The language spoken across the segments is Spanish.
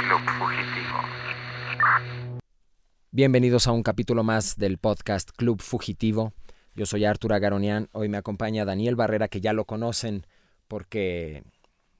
Club Fugitivo. Bienvenidos a un capítulo más del podcast Club Fugitivo. Yo soy Artur Agaronian. Hoy me acompaña Daniel Barrera, que ya lo conocen porque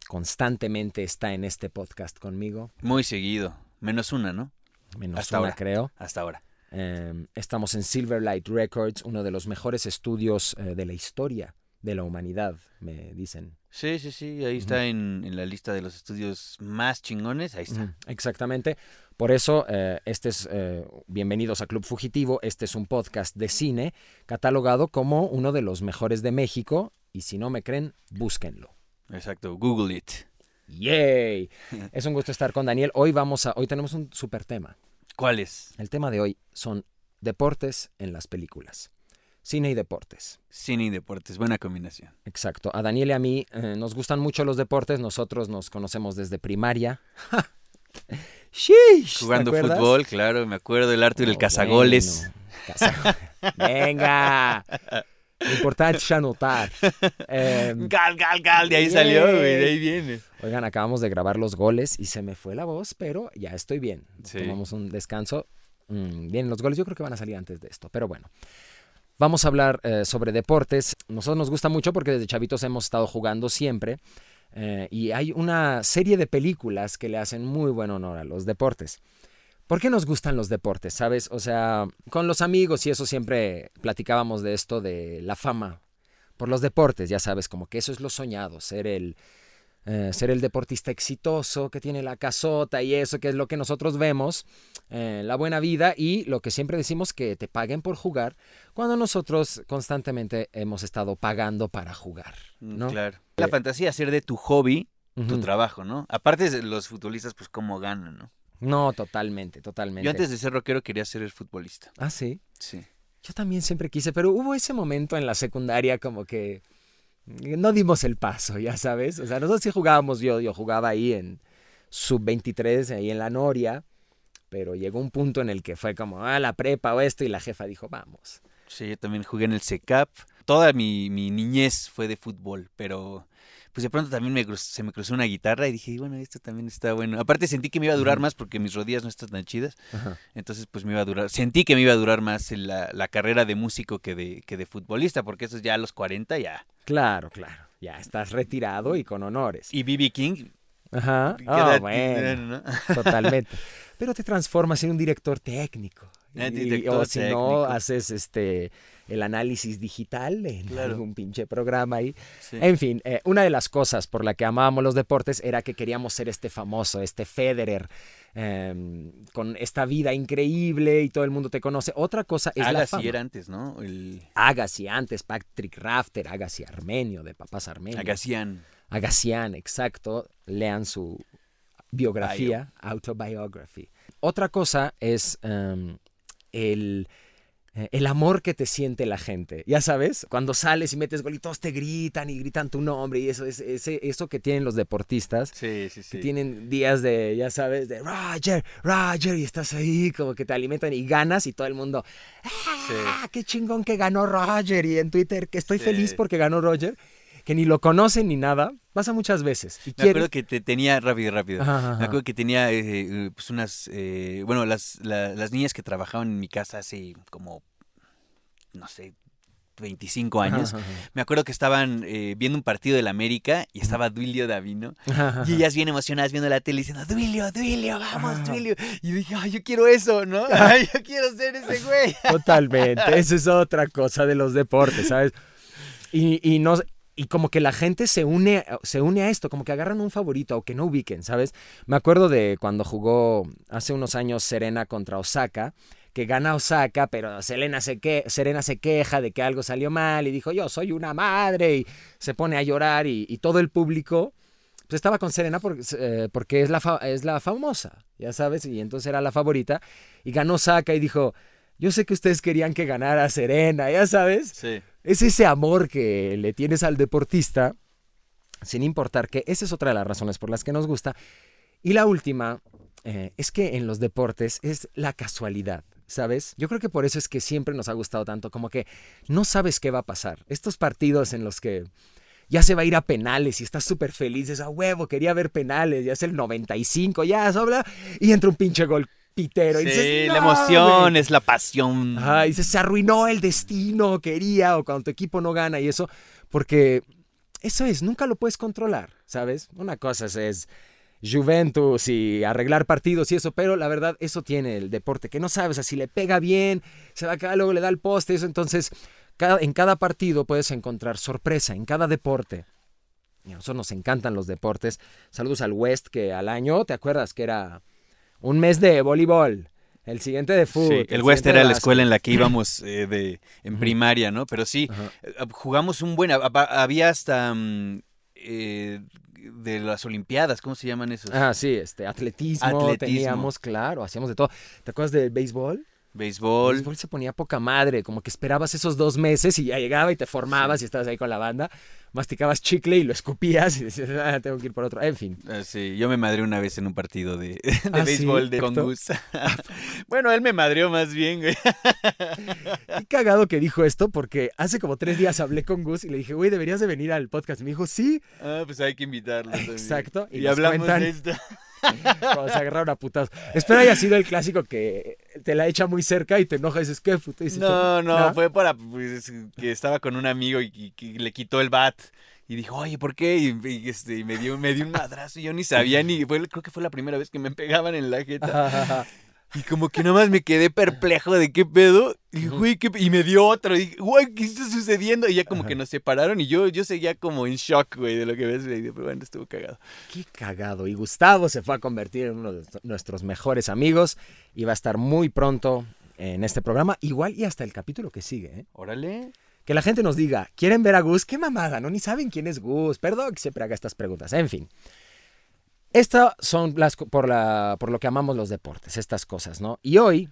constantemente está en este podcast conmigo. Muy seguido. Menos una, ¿no? Menos Hasta una, ahora. creo. Hasta ahora. Eh, estamos en Silverlight Records, uno de los mejores estudios eh, de la historia de la humanidad, me dicen. Sí, sí, sí. Ahí está en, en la lista de los estudios más chingones. Ahí está. Exactamente. Por eso, eh, este es, eh, bienvenidos a Club Fugitivo, este es un podcast de cine catalogado como uno de los mejores de México y si no me creen, búsquenlo. Exacto. Google it. ¡Yay! Es un gusto estar con Daniel. Hoy vamos a, hoy tenemos un super tema. ¿Cuál es? El tema de hoy son deportes en las películas. Cine y deportes. Cine y deportes. Buena combinación. Exacto. A Daniel y a mí eh, nos gustan mucho los deportes. Nosotros nos conocemos desde primaria. ¿te Jugando fútbol, claro. Me acuerdo del Arthur, No, el cazagoles. bueno, Venga. Lo importante es anotar. Eh, Gal, gal, gal. De ahí salió, güey. De ahí viene. oigan, acabamos de grabar los goles y se me fue la voz, pero ya estoy bien. Sí. Tomamos un descanso. Mm, bien, los goles yo creo que van a salir antes de esto, pero bueno. Vamos a hablar eh, sobre deportes. Nosotros nos gusta mucho porque desde chavitos hemos estado jugando siempre. eh, y hay una serie de películas que le hacen muy buen honor a los deportes. ¿Por qué nos gustan los deportes? ¿Sabes? O sea, con los amigos y eso siempre platicábamos de esto, de la fama por los deportes, ya sabes, como que eso es lo soñado, ser el, eh, ser el deportista exitoso que tiene la casota y eso, que es lo que nosotros vemos, eh, la buena vida y lo que siempre decimos que te paguen por jugar, cuando nosotros constantemente hemos estado pagando para jugar, Mm, ¿no? Claro. La fantasía hacer de tu hobby tu trabajo, ¿no? Aparte los futbolistas, pues cómo ganan, ¿no? No, totalmente, totalmente. Yo antes de ser rockero quería ser el futbolista. Ah, sí. Sí. Yo también siempre quise, pero hubo ese momento en la secundaria como que no dimos el paso, ya sabes. O sea, nosotros sí jugábamos, yo, yo jugaba ahí en sub-23, ahí en la Noria, pero llegó un punto en el que fue como, ah, la prepa o esto, y la jefa dijo, vamos. Sí, yo también jugué en el CECAP. Toda mi, mi niñez fue de fútbol, pero pues de pronto también me cruz- se me cruzó una guitarra y dije, bueno, esto también está bueno. Aparte sentí que me iba a durar más porque mis rodillas no están tan chidas. Ajá. Entonces pues me iba a durar, sentí que me iba a durar más la, la carrera de músico que de, que de futbolista, porque eso es ya a los 40 ya. Claro, claro. Ya estás retirado y con honores. Y BB King, Ajá. ¿qué Ah, edad bueno. no? Totalmente. Pero te transformas en un director técnico. Ah, Y- o si no, haces este el análisis digital en Claro. algún pinche programa ahí. Sí. En fin, eh, una de las cosas por la que amábamos los deportes era que queríamos ser este famoso, este Federer, eh, con esta vida increíble y todo el mundo te conoce. Otra cosa es la Agassi fama. era antes, ¿no? El Agassi antes, Patrick Rafter, Agassi armenio, de papás armenios. Agassian. Agassian, exacto. Lean su biografía, autobiography. Otra cosa es em, el, el amor que te siente la gente. Ya sabes, cuando sales y metes gol y todos te gritan y gritan tu nombre y eso es eso que tienen los deportistas. Sí, sí, sí. Que tienen días de, ya sabes, de Roger, Roger, y estás ahí como que te alimentan y ganas y todo el mundo, ¡ah, qué chingón que ganó Roger! Y en Twitter, que estoy Sí. feliz porque ganó Roger, que ni lo conocen ni nada, pasa muchas veces. Y Me acuerdo que te tenía, rápido, rápido. Ajá, ajá. Me acuerdo que tenía eh, eh, pues unas, eh, bueno, las, la- las niñas que trabajaban en mi casa hace como, no sé, 25 años. Ajá, ajá. Me acuerdo que estaban eh, viendo un partido del América y estaba Duilio Davino. Ajá. Y ellas bien emocionadas viendo la tele diciendo, Duilio, Duilio, vamos. Duilio. Y dije, ay, yo quiero eso, ¿no? Ay, yo quiero ser ese güey. Totalmente, eso es otra cosa de los deportes, ¿sabes? Y, y no, y como que la gente se une, se une a esto, como que agarran un favorito, aunque no ubiquen, ¿sabes? Me acuerdo de cuando jugó hace unos años Serena contra Osaka, que gana Osaka, pero Serena se, que, Serena se queja de que algo salió mal y dijo, yo soy una madre, y se pone a llorar y, todo el público pues estaba con Serena porque, eh, porque es, la es la famosa, ya sabes, y entonces era la favorita, y ganó Osaka y dijo, yo sé que ustedes querían que ganara Serena, ya sabes, Sí. es ese amor que le tienes al deportista, sin importar que esa es otra de las razones por las que nos gusta. Y la última eh, es que en los deportes es la casualidad, ¿sabes? Yo creo que por eso es que siempre nos ha gustado tanto, como que no sabes qué va a pasar. Estos partidos en los que ya se va a ir a penales y estás súper feliz, es a huevo, quería ver penales, ya es el 95, ya sobra, y entra un pinche gol pitero. y Sí, la "No, emoción, güey". es la pasión. Ajá, y dices, se arruinó el destino, quería, o cuando tu equipo no gana y eso, porque eso es, nunca lo puedes controlar, ¿sabes? Una cosa es, es Juventus y arreglar partidos y eso, pero la verdad, eso tiene el deporte, que no sabes, o sea, si le pega bien, se va acá, luego le da el poste, eso, entonces, cada- en cada partido puedes encontrar sorpresa, en cada deporte. Y a nosotros nos encantan los deportes. Saludos al West, que al año, ¿te acuerdas? Que era un mes de voleibol, el siguiente de fútbol. Sí, el West era la escuela en la que íbamos eh, de, en primaria, ¿no? Pero sí, Ajá. eh, jugamos un buen... hab- Había hasta... mm, eh, de las Olimpiadas, ¿cómo se llaman esos? Ah, sí, este, atletismo, Atletismo. teníamos, claro, hacíamos de todo. ¿Te acuerdas del béisbol? Béisbol. béisbol se ponía poca madre, como que esperabas esos dos meses y ya llegaba y te formabas y estabas ahí con la banda, masticabas chicle y lo escupías y decías, ah, tengo que ir por otro. En fin. Ah, sí, yo me madré una vez en un partido de, de ¿Ah, sí? béisbol de con. Gus. bueno, él me madreó más bien, güey. Qué cagado que dijo esto porque hace como tres días hablé con Gus y le dije, güey, deberías de venir al podcast. Y me dijo, sí, Ah, pues hay que invitarlo. también. Exacto, y Y, nos hablamos cuentan- de esto. cuando se agarraron a putazos. Espero haya sido el clásico que te la echa muy cerca y te enoja y dices, ¿qué dices, No, no, fue para pues, que estaba con un amigo y, le quitó el bat. Y dijo, oye, ¿por qué? Y, y, este, y me, dio, me dio un madrazo y yo ni sabía ni. Fue, creo que fue la primera vez que me pegaban en la jeta. Ajá, ajá. Y como que nada más me quedé perplejo de qué pedo. Y, güey, ¿qué pe-?" y me dio otro. Y dije, güey, ¿qué está sucediendo? Y ya como Ajá. que nos separaron y yo, yo seguía como en shock, güey, de lo que ves. Pero bueno, estuvo cagado. Qué cagado. Y Gustavo se fue a convertir en uno de nuestros mejores amigos y va a estar muy pronto en este programa, igual y hasta el capítulo que sigue. ¿eh? Órale. Que la gente nos diga, ¿quieren ver a Gus? ¡Qué mamada! No, ni saben quién es Gus. Perdón que siempre haga estas preguntas. En fin. Estas son las por, la, por lo que amamos los deportes, estas cosas, ¿no? Y hoy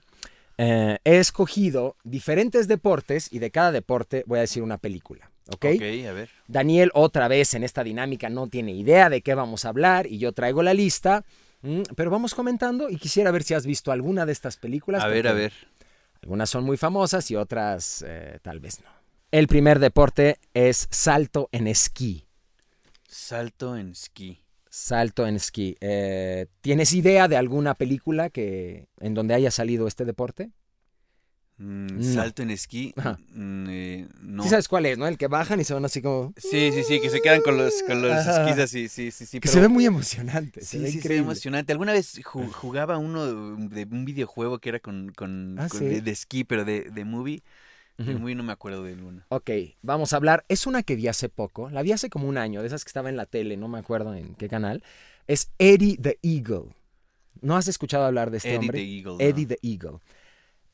eh, he escogido diferentes deportes y de cada deporte voy a decir una película, ¿ok? Ok, a ver. Daniel otra vez en esta dinámica no tiene idea de qué vamos a hablar y yo traigo la lista, mm, pero vamos comentando y quisiera ver si has visto alguna de estas películas. A ver, a ver. Algunas son muy famosas y otras eh, tal vez no. El primer deporte es salto en esquí. Salto en esquí. Salto en esquí. Eh, ¿Tienes idea de alguna película que en donde haya salido este deporte? Mm, No. Salto en esquí. Mm, eh, no. Sí sabes cuál es, ¿no? El que bajan y se van así como... Sí, sí, sí, que se quedan con los, con los Ajá. esquís así, sí, sí, sí. Que pero- se ve muy emocionante, se Sí, ve sí, se ve increíble. emocionante. Alguna vez ju- jugaba uno de un videojuego que era con, con, Ah, con- ¿sí? de, de esquí, pero de, de movie. Movie no me acuerdo de uno. Ok, vamos a hablar. Es una que vi hace poco. La vi hace como un año, de esas que estaba en la tele, no me acuerdo en qué canal. Es Eddie the Eagle. ¿No has escuchado hablar de este Eddie hombre? the Eagle. ¿no? Eddie the Eagle.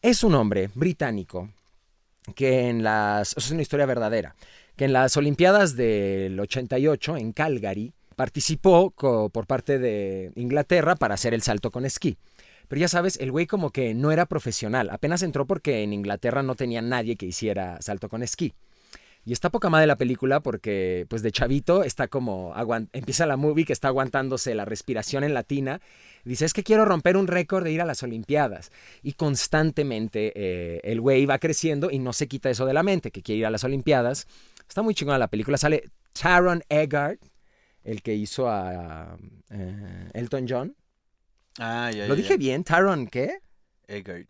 Es un hombre británico que en las... Es una historia verdadera. Que en las Olimpiadas del 88 en Calgary participó por parte de Inglaterra para hacer el salto con esquí. Pero ya sabes, el güey como que no era profesional. Apenas entró porque en Inglaterra no tenía nadie que hiciera salto con esquí. Y está poca madre la película porque, pues de chavito, está como. empieza la movie que está aguantándose la respiración en latina. Dice: Es que quiero romper un récord de ir a las Olimpiadas. Y constantemente eh, el güey va creciendo y no se quita eso de la mente, que quiere ir a las Olimpiadas. Está muy chingona la película. Sale Taron Eggert, el que hizo a eh, Elton John. Ah, ya, ¿Lo ya, dije ya. bien? ¿Taron qué? Eggert.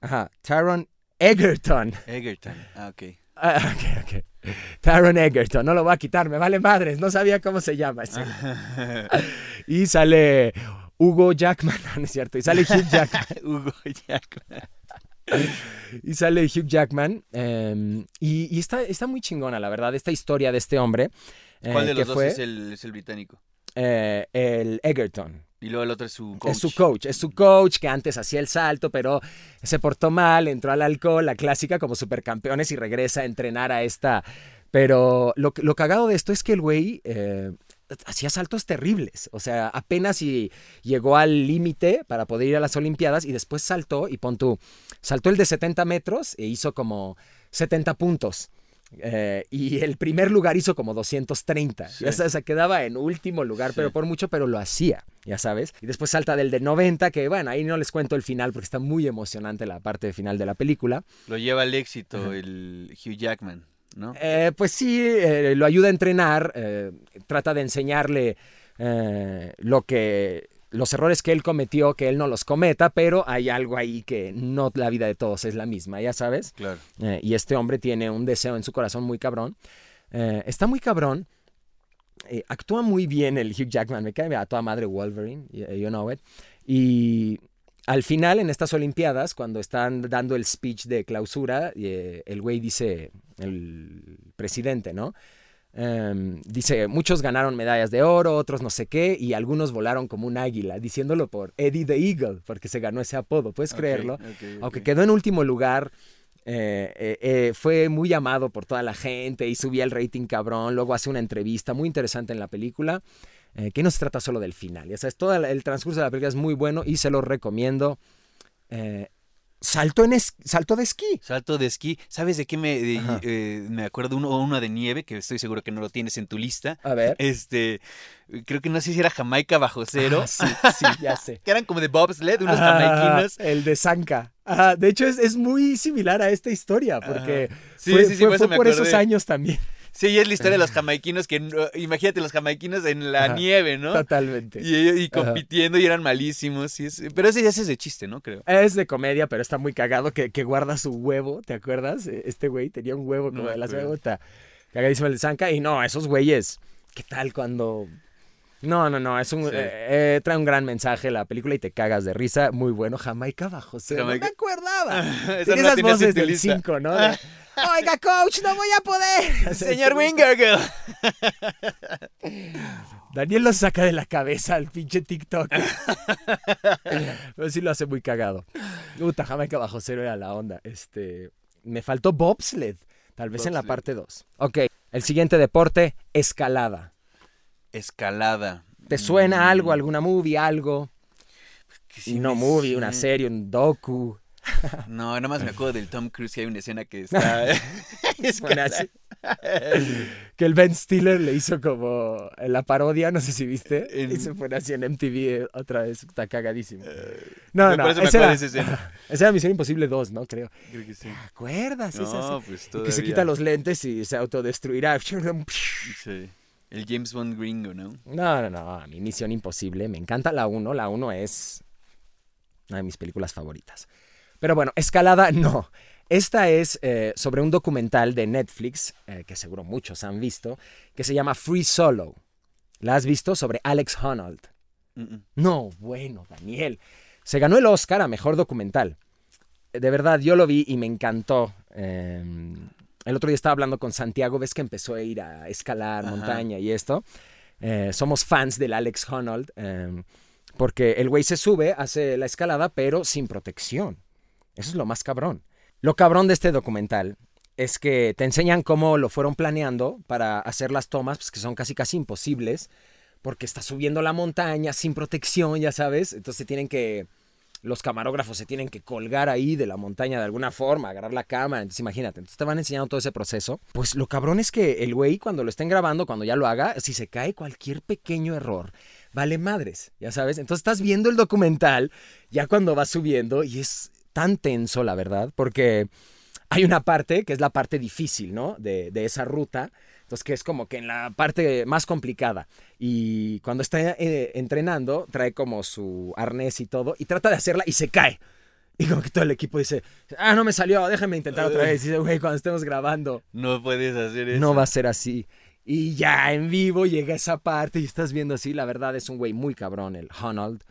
Ajá, Taron Egerton. Egerton. Ah, ok. Ah, ok, ok. Taron Egerton, no lo voy a quitar, me vale madres, no sabía cómo se llama ese. Y sale Hugo Jackman, no, es cierto, y sale Hugh Jackman. Hugo Jackman. y sale Hugh Jackman. eh, y y está, está muy chingona, la verdad, esta historia de este hombre. eh, ¿Cuál de que los dos fue es el, es el británico? eh, el Egerton. Y luego el otro es su coach. Es su coach, es su coach que antes hacía el salto, pero se portó mal, entró al alcohol, la clásica como supercampeones y regresa a entrenar a esta. Pero lo, lo cagado de esto es que el güey eh, hacía saltos terribles. O sea, apenas y llegó al límite para poder ir a las Olimpiadas y después saltó y pon tú, saltó el de 70 metros e hizo como 70 puntos. Eh, y el primer lugar hizo como 230. Sí. Ya sabes, se quedaba en último lugar, Sí. pero por mucho, pero lo hacía, ya sabes. Y después salta del de 90, que bueno, ahí no les cuento el final porque está muy emocionante la parte final de la película. Lo lleva al éxito Ajá. el Hugh Jackman. ¿no? Eh, pues sí, eh, lo ayuda a entrenar, trata de enseñarle lo que los errores que él cometió, que él no los cometa, pero hay algo ahí que no la vida de todos es la misma, ya sabes. Claro. Eh, y este hombre tiene un deseo en su corazón muy cabrón. Eh, está muy cabrón. Eh, actúa muy bien el Hugh Jackman. Me cae a toda madre Wolverine, you know it. Y al final, en estas Olimpiadas, cuando están dando el speech de clausura, el güey dice, el presidente, ¿no? Em, dice, muchos ganaron medallas de oro, otros no sé qué, y algunos volaron como un águila, diciéndolo por Eddie the Eagle, porque se ganó ese apodo, ¿puedes creerlo? Aunque quedó en último lugar, eh, eh, eh, fue muy amado por toda la gente y subía el rating cabrón. Luego hace una entrevista muy interesante en la película, que no se trata solo del final. Ya sabes, todo el, el transcurso de la película es muy bueno y se lo recomiendo. Salto, en es- salto de esquí. Salto de esquí. ¿Sabes de qué me, de- eh, me acuerdo? Uno, uno de nieve, que estoy seguro que no lo tienes en tu lista. A ver. Este, creo que no sé si era Jamaica bajo cero. Ah, sí, sí, ya sé. Que eran como de bobsled, unos Ah, jamaiquinos. el de Zanka. Ajá, de hecho, es, es muy similar a esta historia, porque Sí, fue, sí, sí, fue- por eso fue me por esos años también. Sí, y es la historia de los jamaiquinos que, no- imagínate los jamaiquinos en la Ajá. nieve, ¿no? Totalmente. Y, y compitiendo y eran malísimos. y es- pero ese ya es de chiste, ¿no? Creo. Es de comedia, pero está muy cagado que, que guarda su huevo, ¿te acuerdas? Eh, Este güey tenía un huevo No como me de la acuerdo. cebota. Cagadísimo el de Zanka. Y no, esos güeyes, ¿qué tal cuando...? No, no, no, es un... Sí. eh, eh, trae un gran mensaje la película y te cagas de risa. Muy bueno. Jamaica bajo cero. No Jamaica- me acordaba. Esa no esas voces del lista. 5, ¿no? De, Oiga, coach, no voy a poder. Señor Wingargle. Daniel lo saca de la cabeza al pinche TikTok. Pero sí lo hace muy cagado. Puta, Jamaica bajo cero era la onda. Este, me faltó bobsled. Tal vez en la parte 2. Ok, el siguiente deporte, escalada. Escalada. ¿Te suena Mm, algo, alguna movie, algo? sí no me movie, una serie, un docu. No, nada más me acuerdo del Tom Cruise que hay una escena que está. Suena así. que el Ben Stiller le hizo como en la parodia, no sé si viste. En- Y se pone así en MTV otra vez. Está cagadísimo. No, me no, me esa era, esa escena. esa era Misión Imposible 2, ¿no? Creo. Creo que sí. ¿Te acuerdas? No, pues todavía. que se quita los lentes y se autodestruirá. Sí. El James Bond gringo, ¿no? No, no, no. A mí Misión Imposible. Me encanta la 1. La 1 es una de mis películas favoritas. Pero bueno, escalada no. Esta es eh, sobre un documental de Netflix, eh, que seguro muchos han visto, que se llama Free Solo. ¿La has visto? Sobre Alex Honnold. Mm, mm. No, bueno, Daniel. Se ganó el Oscar a Mejor Documental. De verdad, yo lo vi y me encantó. Eh, el otro día estaba hablando con Santiago, ves que empezó a ir a escalar Ajá. montaña y esto. Eh, somos fans del Alex Honnold, eh, porque el güey se sube, hace la escalada, pero sin protección. Eso es lo más cabrón. Lo cabrón de este documental es que te enseñan cómo lo fueron planeando para hacer las tomas, pues que son casi casi imposibles, porque está subiendo la montaña sin protección, ya sabes. Entonces tienen que, los camarógrafos se tienen que colgar ahí de la montaña de alguna forma, agarrar la cámara. Entonces imagínate, entonces te van enseñando todo ese proceso. Pues lo cabrón es que el güey cuando lo estén grabando, cuando ya lo haga, si se cae cualquier pequeño error, vale madres, ya sabes. Entonces estás viendo el documental ya cuando va subiendo y es tan tenso, la verdad, porque hay una parte que es la parte difícil, ¿no? De, de esa ruta. Entonces, que es como que en la parte más complicada. Y cuando está eh, entrenando, trae como su arnés y todo, y trata de hacerla y se cae. Y como que todo el equipo dice, ah, no me salió, déjame intentar otra vez. Y dice, güey, cuando estemos grabando, No puedes hacer eso. no va a ser así. Y ya en vivo llega esa parte y estás viendo así, la verdad es un güey muy cabrón, el Honnold.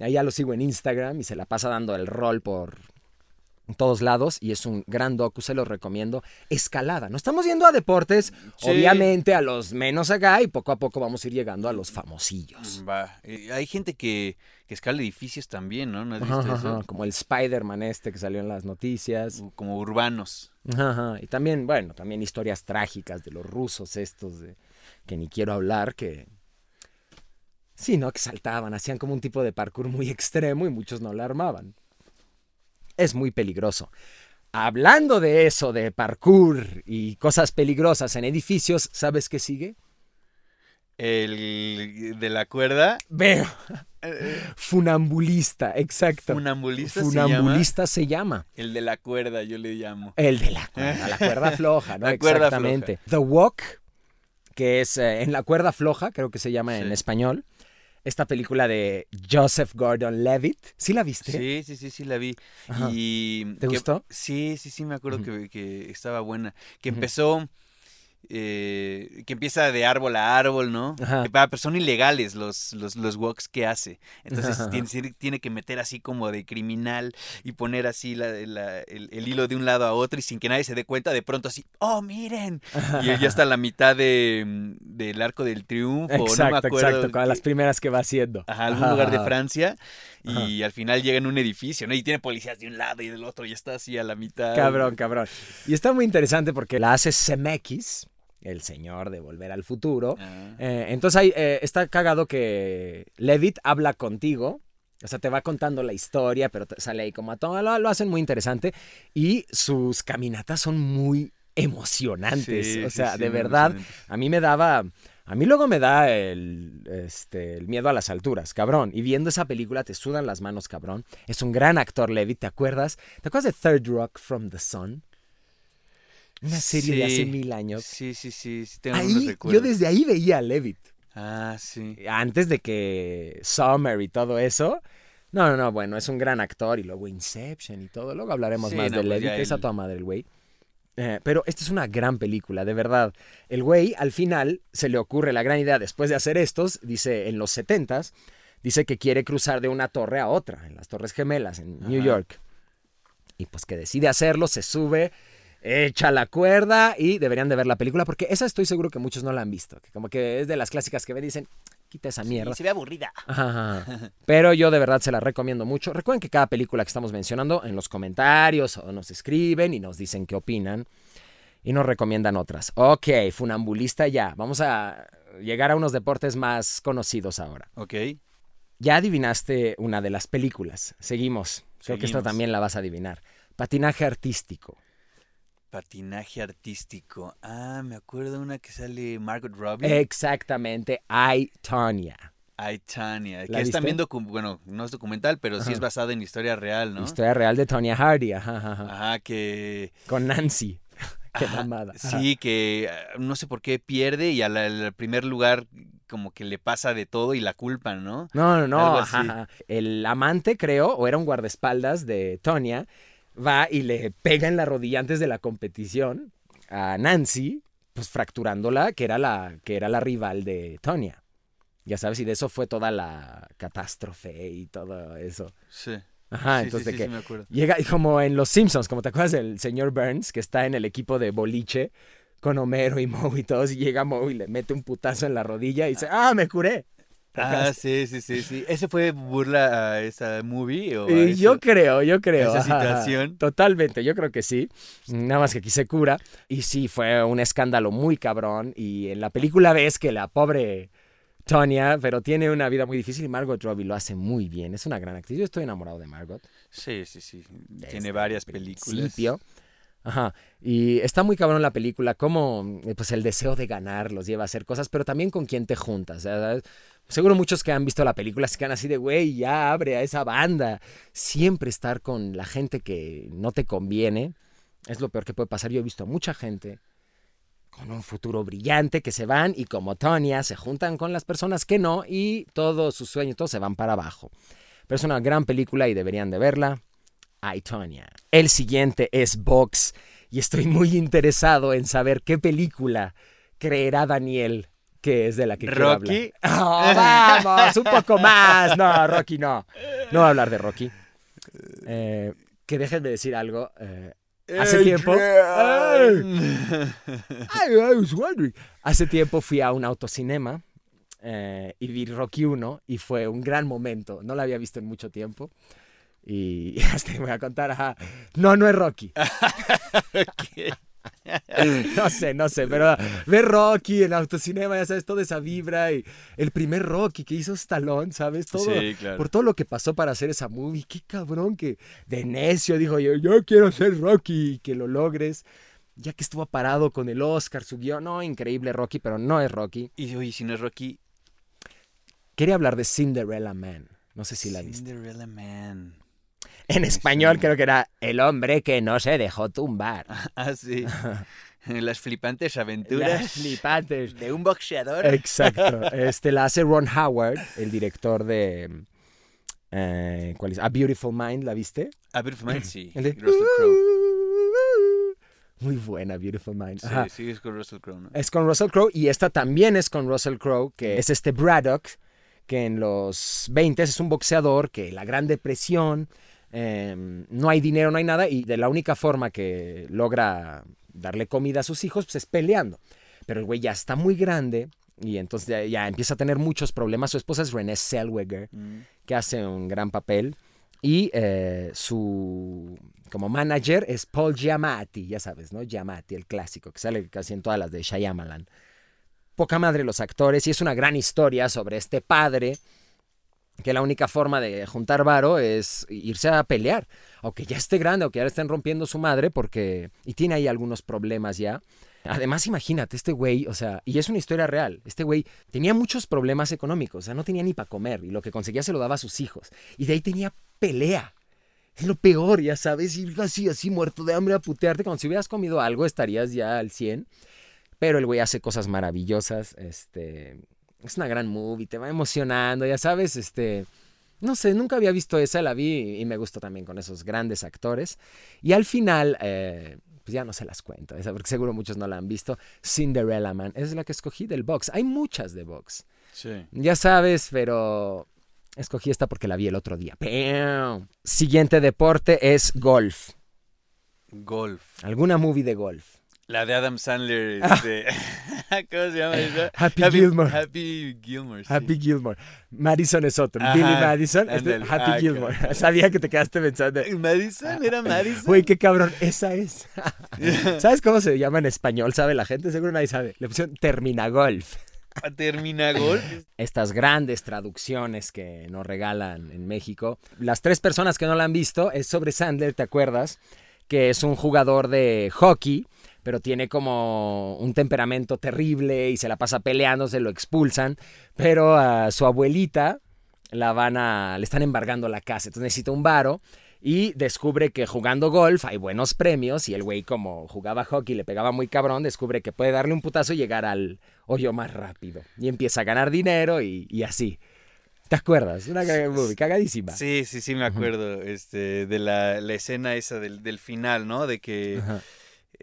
Ahí ya lo sigo en Instagram y se la pasa dando el rol por todos lados y es un gran docu, se lo recomiendo. Escalada, no estamos yendo a deportes, Sí. obviamente a los menos acá y poco a poco vamos a ir llegando a los famosillos. Va. Eh, hay gente que, que escala edificios también, ¿no? ¿No has visto ajá, eso? ajá, como el Spider-Man este que salió en las noticias. Como urbanos. Ajá. Y también, bueno, también historias trágicas de los rusos estos, de, que ni quiero hablar, que... Sí, ¿no? Que saltaban, hacían como un tipo de parkour muy extremo y muchos no la armaban. Es muy peligroso. Hablando de eso, de parkour y cosas peligrosas en edificios, ¿sabes qué sigue? El de la cuerda. Veo. eh, Funambulista, exacto. Funambulista se Funambulista se llama. El de la cuerda, yo le llamo. El de la cuerda, la cuerda floja, ¿no? La cuerda Exactamente. The Walk, que es eh, en la cuerda floja, creo que se llama en español. Esta película de Joseph Gordon-Levitt. ¿Sí la viste? Sí, sí, sí, sí, la vi. Ajá. Y ¿Te que- gustó? Sí, sí, sí, me acuerdo que, que estaba buena. Que empezó, eh, que empieza de árbol a árbol, ¿no? Ajá. Pero son ilegales los, los, los walks que hace. Entonces tiene, tiene- que meter así como de criminal y poner así la- la- el, el hilo de un lado a otro y sin que nadie se dé cuenta, de pronto así, ¡oh, miren! Y ya está a la mitad de, mm, del arco del triunfo, no me Exacto, acuerdo. exacto, con las primeras que va haciendo. Ajá, algún Ajá, lugar de. Francia y al final llega en un edificio, ¿no? Y tiene policías de un lado y del otro y está así a la mitad. Cabrón, cabrón. Y está muy interesante porque la hace Zemeckis, el señor de Volver al Futuro. Ah, Eh, entonces ahí eh, está cagado que Levitt habla contigo. O sea, te va contando la historia, pero sale ahí como a todo. Lo, lo hacen muy interesante. Y sus caminatas son muy emocionantes. sí, o sea, sí, de verdad, a mí me daba. A mí luego me da el, este, el miedo a las alturas, cabrón. Y viendo esa película te sudan las manos, cabrón. Es un gran actor, Levitt, ¿te acuerdas? ¿Te acuerdas de Third Rock from the Sun? Una serie de hace mil años. Sí, sí, sí, sí, tengo Ahí, yo desde ahí veía a Levitt. Ah, sí. Antes de que Summer y todo eso. No, no, no, bueno, es un gran actor y luego Inception y todo. Luego hablaremos Sí, más no, de pues Levitt, es a toda madre el güey. Eh, pero esta es una gran película, de verdad. El güey, al final, se le ocurre la gran idea, después de hacer estos, dice, en los setentas, dice que quiere cruzar de una torre a otra, en las Torres Gemelas, en New Ajá. York. Y pues que decide hacerlo, se sube, echa la cuerda y deberían de ver la película, porque esa estoy seguro que muchos no la han visto. Que como que es de las clásicas que ven y dicen, quita esa mierda. Se ve aburrida. Ajá. Pero yo de verdad se la recomiendo mucho. Recuerden que cada película que estamos mencionando en los comentarios o nos escriben y nos dicen qué opinan y nos recomiendan otras. Ok, funambulista ya. Vamos a llegar a unos deportes más conocidos ahora. Ok. Ya adivinaste una de las películas. Seguimos. Creo que esta también la vas a adivinar. Patinaje artístico. Patinaje artístico. Ah, me acuerdo una que sale Margot Robbie. Exactamente. I, Tanya. Tania. ¿La Que es también bueno, no es documental, pero sí es basada en historia real, ¿no? Historia real de Tonya Hardy. Ajá, ajá, ajá. Que Con Nancy. Qué Ajá, mamada. Ajá. Sí, que ah, no sé por qué pierde y al, al primer lugar como que le pasa de todo y la culpan, ¿no? No, no, no. El amante, creo, o era un guardaespaldas de Tonya, va y le pega en la rodilla antes de la competición a Nancy, pues fracturándola, que era la, que era la rival de Tonya. Ya sabes, y de eso fue toda la catástrofe y todo eso. Sí. Ajá, Sí, entonces sí, de sí, que me llega y como en Los Simpsons, como te acuerdas del señor Burns, que está en el equipo de boliche con Homero y Moe y todos, y llega Moe y le mete un putazo en la rodilla y dice, ah, me curé. Ah, sí, sí, sí, sí. ¿Ese fue burla a esa movie o Y yo creo, yo creo. esa ajá. situación? Totalmente, yo creo que sí. Nada más que aquí se cura. Y sí, fue un escándalo muy cabrón. Y en la película ves que la pobre Tonya, pero tiene una vida muy difícil y Margot Robbie lo hace muy bien. Es una gran actriz. Yo estoy enamorado de Margot. Sí, sí, sí. Desde Tiene varias películas. principio. Ajá. Y está muy cabrón la película, como pues el deseo de ganar los lleva a hacer cosas, pero también con quién te juntas. ¿sabes? Seguro muchos que han visto la película se quedan así de, güey, ya abre a esa banda. Siempre estar con la gente que no te conviene es lo peor que puede pasar. Yo he visto a mucha gente con un futuro brillante que se van y como Tonya se juntan con las personas que no y todos sus sueños, todos se van para abajo. Pero es una gran película y deberían de verla. I, Tonya. El siguiente es Box y estoy muy interesado en saber qué película creerá Daniel que es de la que quiero hablar. Rocky. Oh, vamos, un poco más. No, Rocky no. No voy a hablar de Rocky. Eh, que déjenme decir algo. eh, Hace tiempo- I, I was wondering. Hace tiempo fui a un autocinema eh, y vi Rocky 1 y fue un gran momento. No la había visto en mucho tiempo. Y hasta te voy a contar, ajá. No, no es Rocky. No sé, no sé, pero ver Rocky en autocinema, ya sabes, toda esa vibra y el primer Rocky que hizo Stallone, ¿sabes? Todo, Sí, claro. por todo lo que pasó para hacer esa movie. Qué cabrón que de necio dijo yo, yo quiero ser Rocky y que lo logres. ya que estuvo parado con el Oscar, su guion, no, increíble Rocky, pero no es Rocky. Y oye, si no es Rocky, Quería hablar de Cinderella Man. No sé si la viste. Cinderella Man. En español creo que era El hombre que no se dejó tumbar. Ah, sí. Las flipantes aventuras Las flipantes. de un boxeador. Exacto. Este la hace Ron Howard, el director de eh, ¿cuál es? A Beautiful Mind, ¿la viste? A Beautiful Mind, sí. El de- Russell Crowe. Muy buena Beautiful Mind. Sí, Ajá. sí, es con Russell Crowe, ¿no? Es con Russell Crowe y esta también es con Russell Crowe, que es este Braddock, que en los 20 es un boxeador que la Gran Depresión, eh, no hay dinero, no hay nada, y de la única forma que logra darle comida a sus hijos pues, es peleando. Pero el güey ya está muy grande y entonces ya, ya empieza a tener muchos problemas. Su esposa es Renée Zellweger, Mm. que hace un gran papel. Y eh, su como manager es Paul Giamatti, ya sabes, ¿no? Giamatti, el clásico, que sale casi en todas las de Shyamalan. Poca madre los actores y es una gran historia sobre este padre que la única forma de juntar varo es irse a pelear, aunque ya esté grande, aunque ya le estén rompiendo su madre, porque... Y tiene ahí algunos problemas ya. Además, imagínate, este güey, o sea, y es una historia real, este güey tenía muchos problemas económicos, o sea, no tenía ni para comer, y lo que conseguía se lo daba a sus hijos. Y de ahí tenía pelea. Es lo peor, ya sabes, ir así, así, muerto de hambre a putearte, como si hubieras comido algo, estarías ya al 100. Pero el güey hace cosas maravillosas, este... Es una gran movie, te va emocionando, ya sabes, este... No sé, nunca había visto esa, la vi y me gustó también con esos grandes actores. Y al final, eh, pues ya no se las cuento, esa, porque seguro muchos no la han visto. Cinderella Man, es la que escogí del box. Hay muchas de box. Sí. Ya sabes, pero escogí esta porque la vi el otro día. ¡Pam! Siguiente deporte es golf. Golf. ¿Alguna movie de golf? La de Adam Sandler. Este... ¿Cómo se llama esa? Happy Gilmore. Happy Gilmore. sí. Happy Gilmore. Madison es otro. Ajá, Billy Madison. Este. Happy Ah, Gilmore. Sabía que te quedaste pensando. Madison, era Madison. Güey, qué cabrón. Esa es. ¿Sabes cómo se llama en español? ¿Sabe la gente? Seguro nadie sabe. Le pusieron Termina Golf. Termina golf. Estas grandes traducciones que nos regalan en México. Las tres personas que no la han visto es sobre Sandler, ¿te acuerdas? Que es un jugador de hockey, pero tiene como un temperamento terrible y se la pasa peleando, se lo expulsan. Pero a su abuelita la van a. le están embargando la casa. Entonces necesita un varo. Y descubre que jugando golf hay buenos premios. Y el güey, como jugaba hockey, le pegaba muy cabrón, descubre que puede darle un putazo y llegar al hoyo más rápido. Y empieza a ganar dinero y, y así. ¿Te acuerdas? Una movie cagadísima. Sí, sí, sí, me acuerdo. Este, de la, la escena esa del, del final, ¿no? De que, Ajá.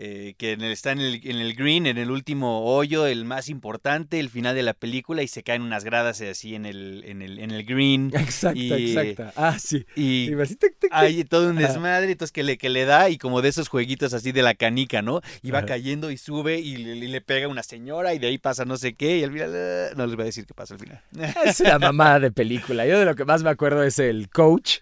Eh, que en el- está en el, en el green, en el último hoyo, el más importante, el final de la película, y se caen unas gradas así en el, en el, en el green. Exacto, Y- exacto. Ah, sí. Y Y así, tic, tic, tic. hay todo un desmadre, entonces que le, que le da, y como de esos jueguitos así de la canica, ¿no? Y va Ajá. cayendo y sube y le, y le pega una señora, y de ahí pasa no sé qué, y al final, ah, no les voy a decir qué pasa al final. Es una mamada de película. Yo de lo que más me acuerdo es el coach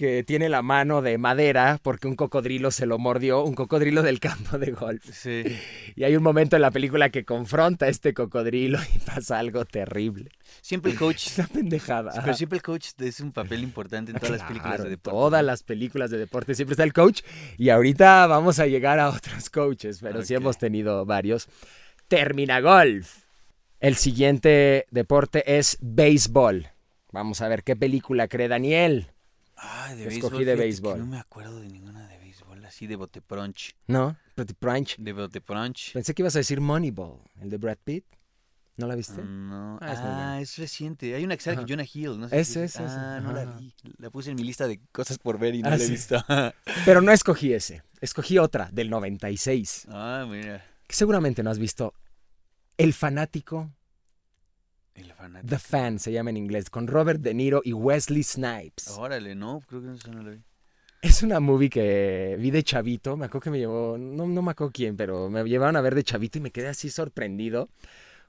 que tiene la mano de madera porque un cocodrilo se lo mordió, un cocodrilo del campo de golf. Sí. Y hay un momento en la película que confronta a este cocodrilo y pasa algo terrible. Siempre el coach Es una pendejada. Pero siempre el coach es un papel importante en todas las películas de deporte. Todas las películas de deporte siempre está el coach. Y ahorita vamos a llegar a otros coaches, pero sí hemos tenido varios. Termina golf. El siguiente deporte es béisbol. Vamos a ver qué película cree Daniel. Ah, de Escogí béisbol. de béisbol. No me acuerdo de ninguna de béisbol, así de bote brunch. ¿No? Pretty Crunch. De bote brunch. Pensé que ibas a decir Moneyball, el de Brad Pitt. ¿No la viste? No. Ah, es Ah, es reciente. Hay una que sale con Jonah Hill, ¿no? sé Ese, si- ese, ese. Ah, no la vi. La puse en mi lista de cosas por ver y no Ah, la he sí. visto. Pero no escogí ese. Escogí otra, del 96. ah, mira. Que seguramente no has visto. El fanático fanático. The Fan se llama en inglés, con Robert De Niro y Wesley Snipes. Órale, no, creo que eso no la vi. Es una movie que vi de chavito, me acuerdo que me llevó, no, no me acuerdo quién, pero me llevaron a ver de chavito y me quedé así sorprendido,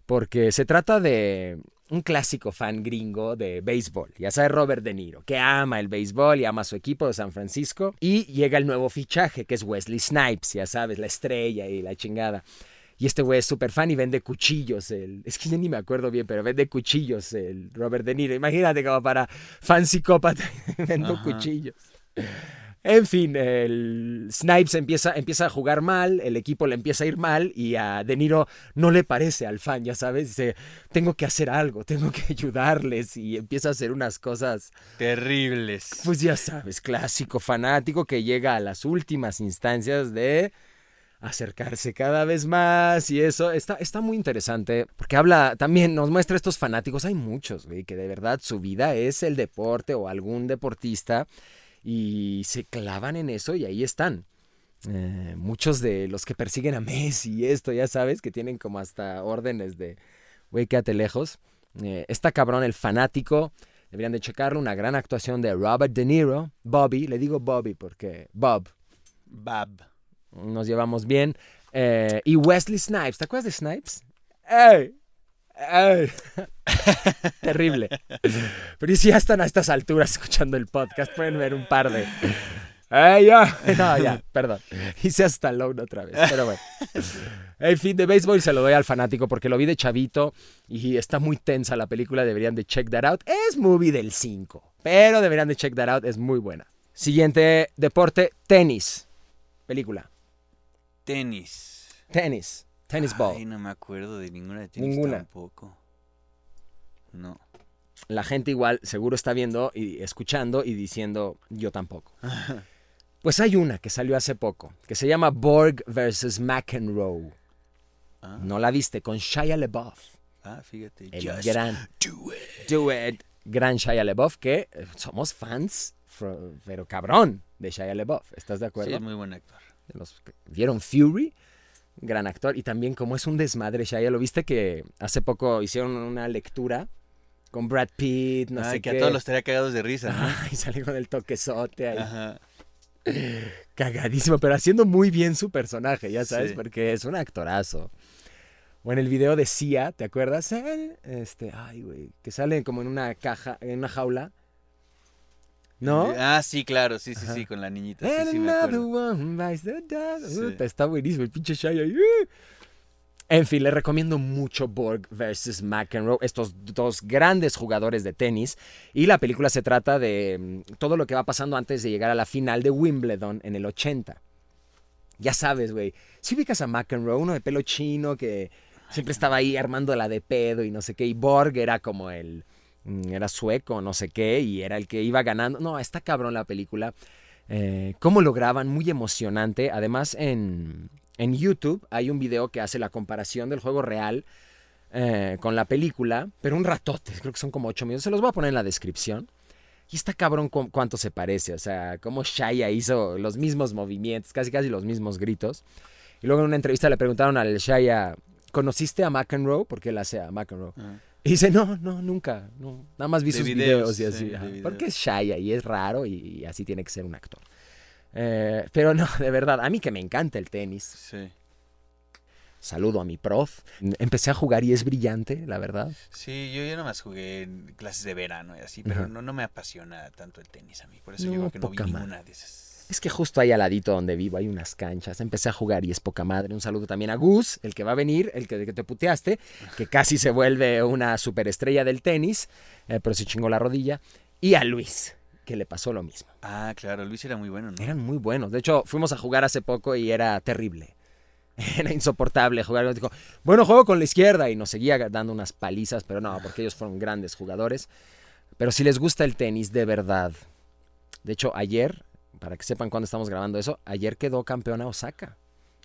porque se trata de un clásico fan gringo de béisbol, ya sabe Robert De Niro, que ama el béisbol y ama a su equipo de San Francisco, y llega el nuevo fichaje, que es Wesley Snipes, ya sabes, la estrella y la chingada. Y este güey es súper fan y vende cuchillos. El, es que ya ni me acuerdo bien, pero vende cuchillos el Robert De Niro. Imagínate como para fan psicópata, vendo Ajá. cuchillos. En fin, el Snipes empieza, empieza a jugar mal, el equipo le empieza a ir mal y a De Niro no le parece al fan, ya sabes, dice, tengo que hacer algo, tengo que ayudarles y empieza a hacer unas cosas, Terribles. pues ya sabes, clásico fanático que llega a las últimas instancias de acercarse cada vez más y eso está, está muy interesante porque habla también, nos muestra estos fanáticos, hay muchos, güey, que de verdad su vida es el deporte o algún deportista y se clavan en eso y ahí están. Eh, muchos de los que persiguen a Messi y esto, ya sabes, que tienen como hasta órdenes de, güey, quédate lejos. Eh, está cabrón, el fanático, deberían de checarlo, una gran actuación de Robert De Niro, Bobby, le digo Bobby porque Bob, Bab. Nos llevamos bien, eh, y Wesley Snipes, ¿te acuerdas de Snipes? ¡Ey! ¡Ey! Terrible. Pero si ya están a estas alturas escuchando el podcast, pueden ver un par de. ¡Ey, ya! No, ya, perdón. Hice hasta Stallone otra vez, pero bueno. En fin, de béisbol se lo doy al fanático porque lo vi de chavito y está muy tensa la película. Deberían de check that out. Es movie del 5, pero deberían de check that out. Es muy buena. Siguiente deporte: tenis. Película. Tenis. Tenis. Tennis ball. Ay, no me acuerdo de ninguna de tenis Ninguna. tampoco. No. la gente igual seguro está viendo y escuchando y diciendo yo tampoco. Pues hay una que salió hace poco, que se llama Borg vs. McEnroe. Ah, No la viste, con Shia LaBeouf. ah, fíjate. El Just gran do it. Do It, gran Shia LaBeouf, que eh, somos fans, pero cabrón, de Shia LaBeouf. ¿Estás de Sí, acuerdo? es muy buen actor. De los que ¿Vieron Fury? Gran actor. Y también como es un desmadre, Shia, ¿lo viste que hace poco hicieron una lectura con Brad Pitt, no Ay, sé que qué? a todos los estaría cagados de risa, ¿no? Ay, sale con el toquezote ahí. Ajá. Cagadísimo, pero haciendo muy bien su personaje, ya sabes, Sí. porque es un actorazo. O en el video de Sia, ¿te acuerdas? Este, ay, güey, que sale como en una caja, en una jaula. ¿No? Ah, sí, claro, sí, sí, Ajá. sí, con la niñita. Sí, sí, me acuerdo. one bites the dust. Sí. Puta, Está buenísimo el pinche Shia ahí. En fin, le recomiendo mucho Borg versus McEnroe, estos dos grandes jugadores de tenis. Y la película se trata de mm, todo lo que va pasando antes de llegar a la final de Wimbledon en el 80. Ya sabes, güey. Si ubicas a McEnroe, uno de pelo chino que siempre estaba ahí armando la de pedo y no sé qué. Y Borg era como el. Mm, Era sueco, no sé qué, y era el que iba ganando. No, está cabrón la película. Eh, cómo lo graban, muy emocionante. Además, en, en YouTube hay un video que hace la comparación del juego real eh, con la película, pero un ratote, creo que son como 8 minutos. Se los voy a poner en la descripción. Y está cabrón cu- cuánto se parece, o sea, cómo Shia hizo los mismos movimientos, casi casi los mismos gritos. Y luego en una entrevista le preguntaron al Shia, ¿conociste a McEnroe? Porque él hace a McEnroe. Y dice, no, no, nunca, no, nada más vi De sus videos, videos, y sí, así. de ajá, videos. Porque es Shia y es raro y, y así tiene que ser un actor. Eh, pero no, de verdad, a mí que me encanta el tenis. Sí. Saludo a mi prof. Empecé a jugar y es brillante, la verdad. Sí, yo, yo nomás jugué en clases de verano y así, pero no, no me apasiona tanto el tenis a mí. Por eso No, yo creo que no vi madre. ninguna de esas. Es que justo ahí al ladito donde vivo hay unas canchas. Empecé a jugar y es poca madre. Un saludo también a Gus, el que va a venir, el que, que te puteaste, que casi se vuelve una superestrella del tenis, eh, pero se chingó la rodilla. Y a Luis, que le pasó lo mismo. Ah, claro, Luis era muy bueno, ¿no? Eran muy buenos. De hecho, fuimos a jugar hace poco y era terrible. Era insoportable jugar. Dijo, bueno, juego con la izquierda y nos seguía dando unas palizas, pero no, porque ellos fueron grandes jugadores. Pero si les gusta el tenis, de verdad. De hecho, ayer, para que sepan cuándo estamos grabando eso, ayer quedó campeona Osaka.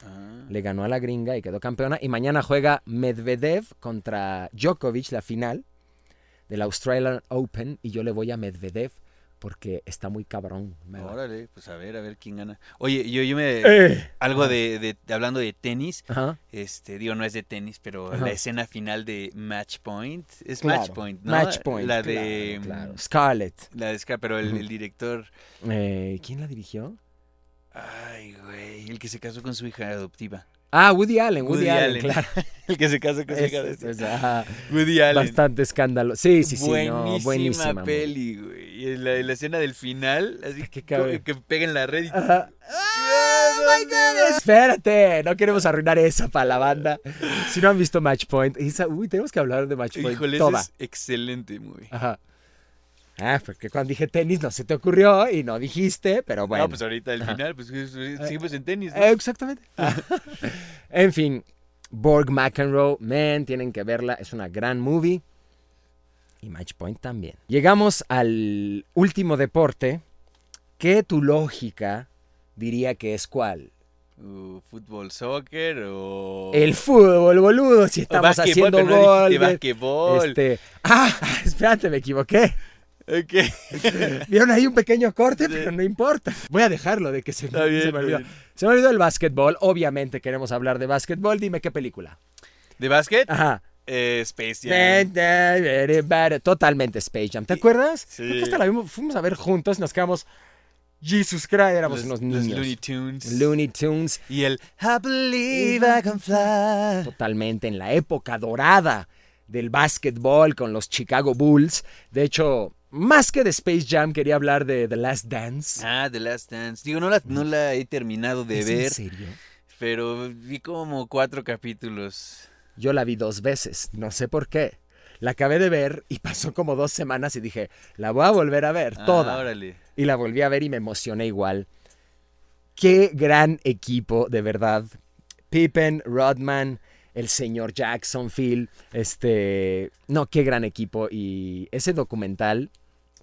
Ah, Le ganó a la gringa y quedó campeona. Y mañana juega Medvedev contra Djokovic, la final del Australian Open. Y yo le voy a Medvedev porque está muy cabrón. órale, pues a ver, a ver quién gana. Oye, yo, yo me... Eh. Algo de, de- de- hablando de tenis, Ajá. este, digo, no es de tenis, pero Ajá. la escena final de Match Point, es Claro, Match Point, ¿no? Match Point, La de... claro. mm, Scarlett. La de Scar, pero el, el director... Eh, ¿Quién la dirigió? Ay, güey, el que se casó con su hija adoptiva. Ah, Woody Allen, Woody, Woody Allen, Allen. claro. El que se casó con Es- hija es- adoptiva. es, ajá, Woody Allen. bastante escándalo. Sí, sí, sí. buenísima, no, buenísima. peli, güey. Y la, en la escena del final, así ¿Qué que, cabe? que pega en la red y... Ajá. Oh my God, Espérate, no queremos arruinar esa para la banda. Si no han visto Match Point, esa- uy, tenemos que hablar de Match Point Híjole, toda. es excelente, muy. Ajá. Ah, porque cuando dije tenis no se te ocurrió y no dijiste, pero bueno. No, pues ahorita al final, pues eh, seguimos en tenis. ¿no? Eh, exactamente. en fin, Borg McEnroe, man, tienen que verla, es una gran movie. Y Match Point también. Llegamos al último deporte, que tu lógica diría que es cuál. Uh, fútbol, soccer o... El fútbol, boludo, si estamos haciendo no gol. dijiste básquetbol. Este, ah, espérate, me equivoqué. Ok. Vieron ahí un pequeño corte, pero no importa. Voy a dejarlo de que se, bien, se me olvidó. bien. Se me olvidó el básquetbol. Obviamente queremos hablar de básquetbol. Dime qué película. ¿De básquet? Ajá. Eh, Space Jam. Totalmente Space Jam. ¿Te acuerdas? Sí. Creo que hasta la vimos, fuimos a ver juntos. Nos quedamos. Jesus Christ, éramos Los, unos los niños. Looney Tunes. Looney Tunes. y el I believe I can fly. Totalmente en la época dorada del básquetbol con los Chicago Bulls. De hecho, más que de Space Jam, quería hablar de The Last Dance. Ah, The Last Dance. Digo, no la, no la he terminado de ¿Es en ver, serio? pero vi como cuatro capítulos. Yo la vi dos veces, no sé por qué. La acabé de ver y pasó como dos semanas y dije, la voy a volver a ver, Ah, toda. órale. Y la volví a ver y me emocioné igual. Qué gran equipo, de verdad. Pippen, Rodman, el señor Jackson, Phil, este... No, qué gran equipo. Y ese documental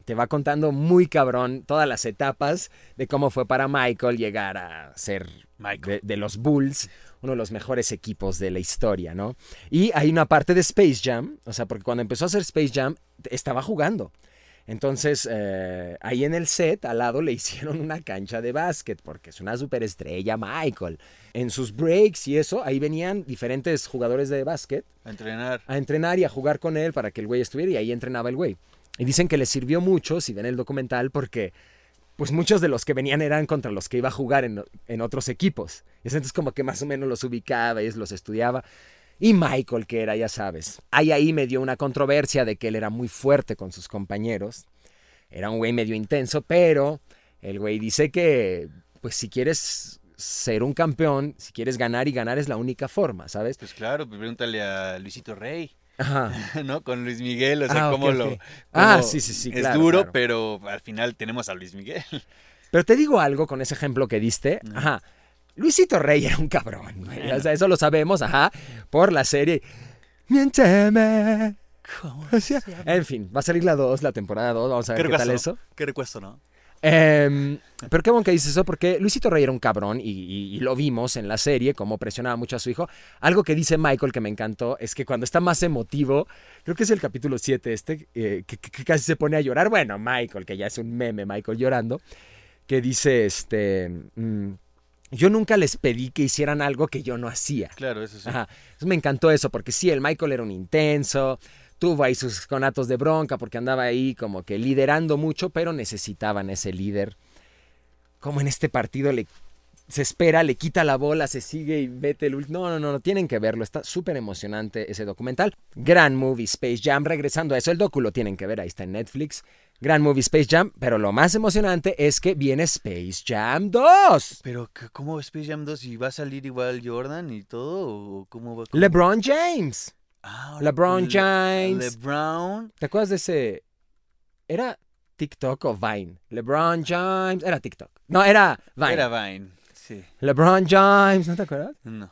te va contando muy cabrón todas las etapas de cómo fue para Michael llegar a ser Michael. de, de los Bulls, uno de los mejores equipos de la historia, ¿no? Y hay una parte de Space Jam, o sea, porque cuando empezó a hacer Space Jam, estaba jugando. Entonces, eh, ahí en el set, al lado, le hicieron una cancha de básquet, porque es una superestrella Michael. En sus breaks y eso, ahí venían diferentes jugadores de básquet A entrenar. a entrenar y a jugar con él para que el güey estuviera y ahí entrenaba el güey. Y dicen que le sirvió mucho, si ven el documental, porque pues muchos de los que venían eran contra los que iba a jugar en, en otros equipos. Y entonces como que más o menos los ubicaba y los estudiaba. Y Michael, que era, ya sabes. Ahí ahí me dio una controversia de que él era muy fuerte con sus compañeros. Era un güey medio intenso, pero el güey dice que, pues si quieres ser un campeón, si quieres ganar y ganar es la única forma, ¿sabes? Pues claro, pues pregúntale a Luisito Rey, Ajá. ¿no? Con Luis Miguel, o sea, Ah, cómo lo... Ah, cómo sí, sí, sí, Es claro, duro, claro. pero al final tenemos a Luis Miguel. Pero te digo algo con ese ejemplo que diste. Ajá. Luisito Rey era un cabrón. güey. O sea, eso lo sabemos, ajá, por la serie. Miénteme. O sea, en fin, va a salir la 2, la temporada 2. Vamos a ver qué, tal eso. Qué recuesto, ¿no? Em, pero qué bueno que dices eso, porque Luisito Rey era un cabrón y, y- y lo vimos en la serie, cómo presionaba mucho a su hijo. Algo que dice Michael que me encantó es que cuando está más emotivo, creo que es el capítulo 7 este, eh, que, que- que casi se pone a llorar. Bueno, Michael, que ya es un meme, Michael llorando, que dice, este, mm, yo nunca les pedí que hicieran algo que yo no hacía. Claro, eso sí. Ajá. Entonces me encantó eso, porque sí, el Michael era un intenso, tuvo ahí sus conatos de bronca, porque andaba ahí como que liderando mucho, pero necesitaban ese líder. Como en este partido le se espera, le quita la bola, se sigue y vete el último. No, no, no, no, tienen que verlo. Está súper emocionante ese documental. Gran movie Space Jam. Regresando a eso, el docu lo tienen que ver, ahí está en Netflix. Gran movie Space Jam, pero lo más emocionante es que viene Space Jam 2. Pero, ¿qué- ¿cómo Space Jam 2? ¿Y va a salir igual Jordan y todo? ¿O cómo va? cómo? LeBron James. Ah, LeBron Le- James. LeBron. ¿Te acuerdas de ese? ¿Era TikTok o Vine? LeBron James. Era TikTok. No, era Vine. Era Vine. Sí. LeBron James. ¿No te acuerdas? No.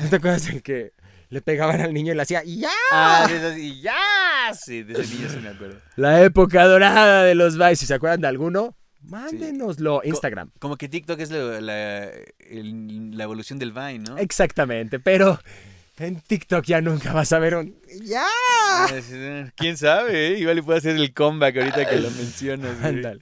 ¿No te acuerdas del que le pegaban al niño y le hacía ¡Ya! Ah, y ya. Sí, de ese niño sí me acuerdo. La época dorada de los Vine. Si se acuerdan de alguno, mándenoslo. Instagram. Como que TikTok es la, la- el- la evolución del Vine, ¿no? Exactamente. Pero en TikTok ya nunca vas a ver un ¡Ya! Ah, ¿Quién sabe? eh? Igual le puede hacer el comeback ahorita que lo mencionas. Ándale.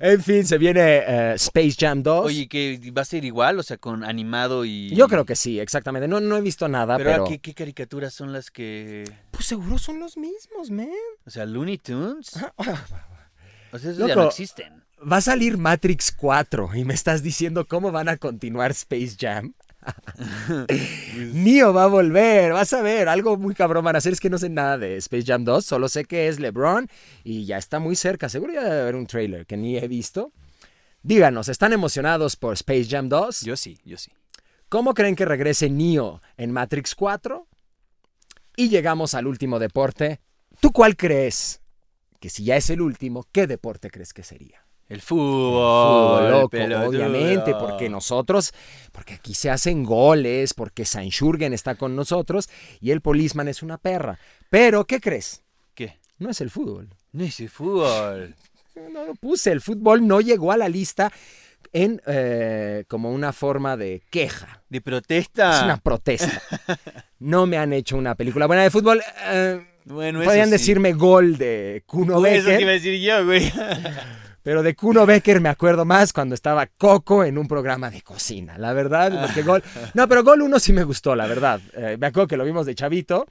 En fin, se viene eh, Space Jam 2. Oye, que va a ser igual, o sea, con animado y... Yo creo que sí, exactamente. No, no he visto nada, Pero, pero. ¿a ¿qué, qué caricaturas son las que...? Pues seguro son los mismos, man. O sea, Looney Tunes. O sea, esos ya no existen. Va a salir Matrix 4 y me estás diciendo cómo van a continuar Space Jam. Neo va a volver, vas a ver, algo muy cabrón van a hacer. Es que no sé nada de Space Jam 2, solo sé que es LeBron y ya está muy cerca. Seguro ya debe haber un trailer que ni he visto. Díganos, ¿están emocionados por Space Jam 2? Yo sí, yo sí. ¿Cómo creen que regrese Neo en Matrix 4? Y llegamos al último deporte. ¿Tú cuál crees que si ya es el último, ¿qué deporte crees que sería? El fútbol, Fútbol, loco, pelotudo. obviamente, porque nosotros, porque aquí se hacen goles, porque Sanchurgen está con nosotros y el Policeman es una perra. Pero, ¿qué crees? ¿Qué? No es el fútbol. No es el fútbol. No lo puse, el fútbol no llegó a la lista en eh, como una forma de queja. ¿De protesta? Es una protesta. No me han hecho una película buena de fútbol. eh, Bueno, podrían sí. decirme gol de Kuno Güey, Eso te Becker, iba a decir yo, güey. pero de Kuno Becker me acuerdo más cuando estaba Coco en un programa de cocina, la verdad, porque gol... No, pero Gol 1 sí me gustó, la verdad. Eh, me acuerdo que lo vimos de chavito